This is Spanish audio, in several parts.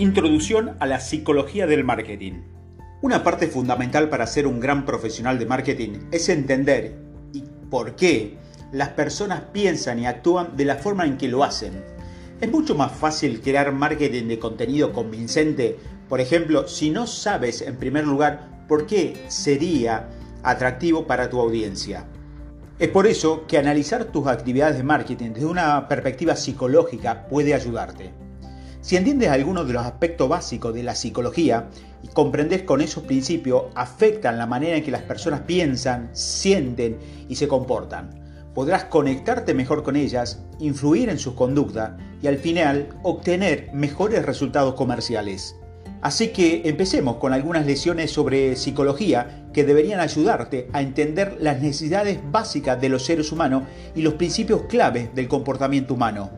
Introducción a la psicología del marketing. Una parte fundamental para ser un gran profesional de marketing es entender y por qué las personas piensan y actúan de la forma en que lo hacen. Es mucho más fácil crear marketing de contenido convincente, por ejemplo, si no sabes en primer lugar por qué sería atractivo para tu audiencia. Es por eso que analizar tus actividades de marketing desde una perspectiva psicológica puede ayudarte. Si entiendes algunos de los aspectos básicos de la psicología y comprendes con esos principios afectan la manera en que las personas piensan, sienten y se comportan, podrás conectarte mejor con ellas, influir en sus conductas y al final obtener mejores resultados comerciales. Así que empecemos con algunas lecciones sobre psicología que deberían ayudarte a entender las necesidades básicas de los seres humanos y los principios claves del comportamiento humano.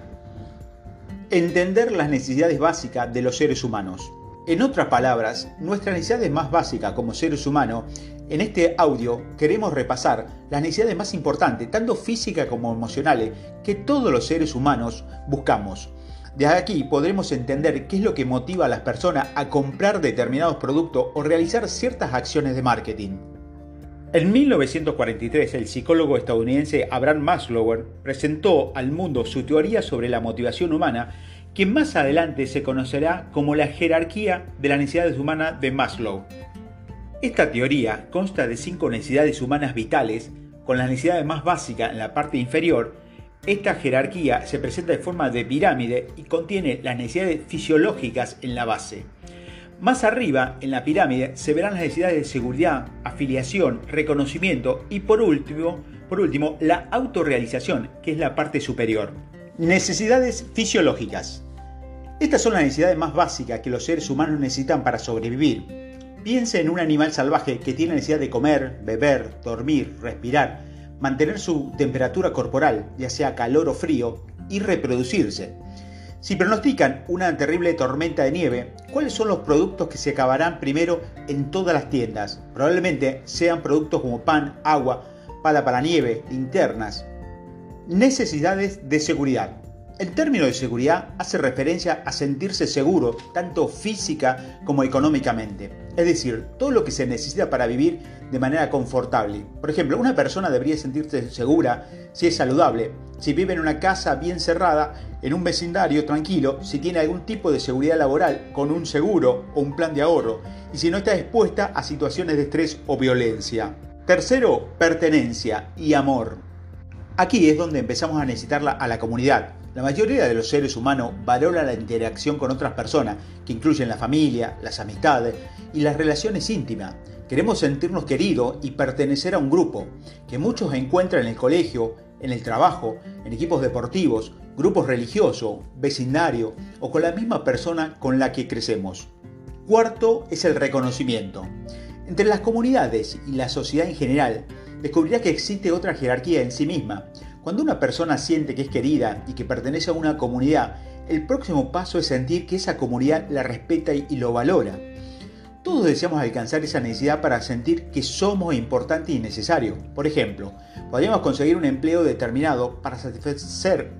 Entender las necesidades básicas de los seres humanos. En otras palabras, nuestras necesidades más básicas como seres humanos, en este audio queremos repasar las necesidades más importantes, tanto físicas como emocionales, que todos los seres humanos buscamos desde aquí podremos entender qué es lo que motiva a las personas a comprar determinados productos o realizar ciertas acciones de marketing. En 1943, el psicólogo estadounidense Abraham Maslow presentó al mundo su teoría sobre la motivación humana, que más adelante se conocerá como la jerarquía de las necesidades humanas de Maslow. Esta teoría consta de cinco necesidades humanas vitales, con las necesidades más básicas en la parte inferior esta jerarquía se presenta de forma de pirámide y contiene las necesidades fisiológicas en la base. Más arriba, en la pirámide, se verán las necesidades de seguridad, afiliación, reconocimiento y por último, por último, la autorrealización, que es la parte superior. Necesidades fisiológicas. Estas son las necesidades más básicas que los seres humanos necesitan para sobrevivir. Piense en un animal salvaje que tiene necesidad de comer, beber, dormir, respirar, mantener su temperatura corporal, ya sea calor o frío, y reproducirse. Si pronostican una terrible tormenta de nieve, ¿cuáles son los productos que se acabarán primero en todas las tiendas? Probablemente sean productos como pan, agua, pala para nieve, linternas. Necesidades de seguridad. El término de seguridad hace referencia a sentirse seguro, tanto física como económicamente. Es decir, todo lo que se necesita para vivir de manera confortable. Por ejemplo, una persona debería sentirse segura si es saludable, si vive en una casa bien cerrada, en un vecindario tranquilo, si tiene algún tipo de seguridad laboral con un seguro o un plan de ahorro, y si no está expuesta a situaciones de estrés o violencia. Tercero, pertenencia y amor. Aquí es donde empezamos a necesitarla a la comunidad, la mayoría de los seres humanos valora la interacción con otras personas, que incluyen la familia, las amistades y las relaciones íntimas. Queremos sentirnos queridos y pertenecer a un grupo, que muchos encuentran en el colegio, en el trabajo, equipos deportivos, grupos religiosos, vecindario o con la misma persona con la que crecemos. Cuarto es el reconocimiento. Entre las comunidades y la sociedad en general, descubrirá que existe otra jerarquía en sí misma, cuando una persona siente que es querida y que pertenece a una comunidad, el próximo paso es sentir que esa comunidad la respeta y lo valora. Todos deseamos alcanzar esa necesidad para sentir que somos importantes y necesarios. Por ejemplo, podríamos conseguir un empleo determinado para satisfacer,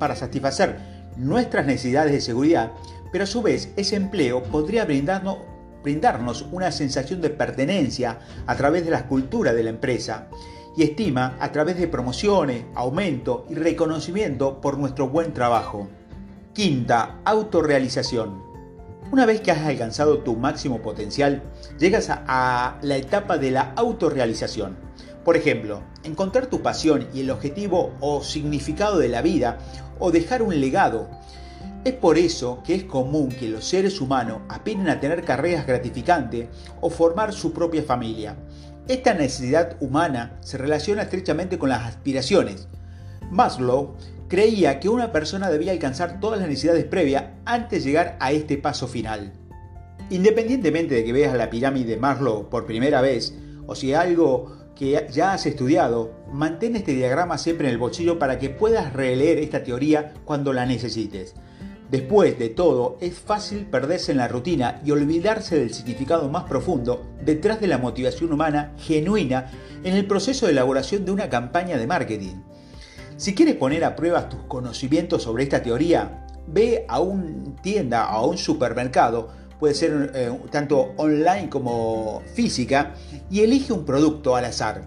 nuestras necesidades de seguridad, pero a su vez ese empleo podría brindarnos, brindarnos una sensación de pertenencia a través de la cultura de la empresa y estima a través de promociones, aumento y reconocimiento por nuestro buen trabajo. Quinta, autorrealización. Una vez que has alcanzado tu máximo potencial, llegas a, la etapa de la autorrealización. Por ejemplo, encontrar tu pasión y el objetivo o significado de la vida o dejar un legado. Es por eso que es común que los seres humanos aspiren a tener carreras gratificantes o formar su propia familia. Esta necesidad humana se relaciona estrechamente con las aspiraciones. Maslow creía que una persona debía alcanzar todas las necesidades previas antes de llegar a este paso final. Independientemente de que veas la pirámide de Maslow por primera vez o si algo que ya has estudiado, mantén este diagrama siempre en el bolsillo para que puedas releer esta teoría cuando la necesites. Después de todo, es fácil perderse en la rutina y olvidarse del significado más profundo detrás de la motivación humana genuina en el proceso de elaboración de una campaña de marketing. Si quieres poner a prueba tus conocimientos sobre esta teoría, ve a una tienda a un supermercado, puede ser eh, tanto online como física, y elige un producto al azar.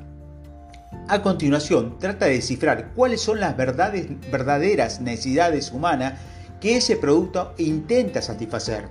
A continuación, trata de descifrar cuáles son las verdaderas necesidades humanas que ese producto intenta satisfacer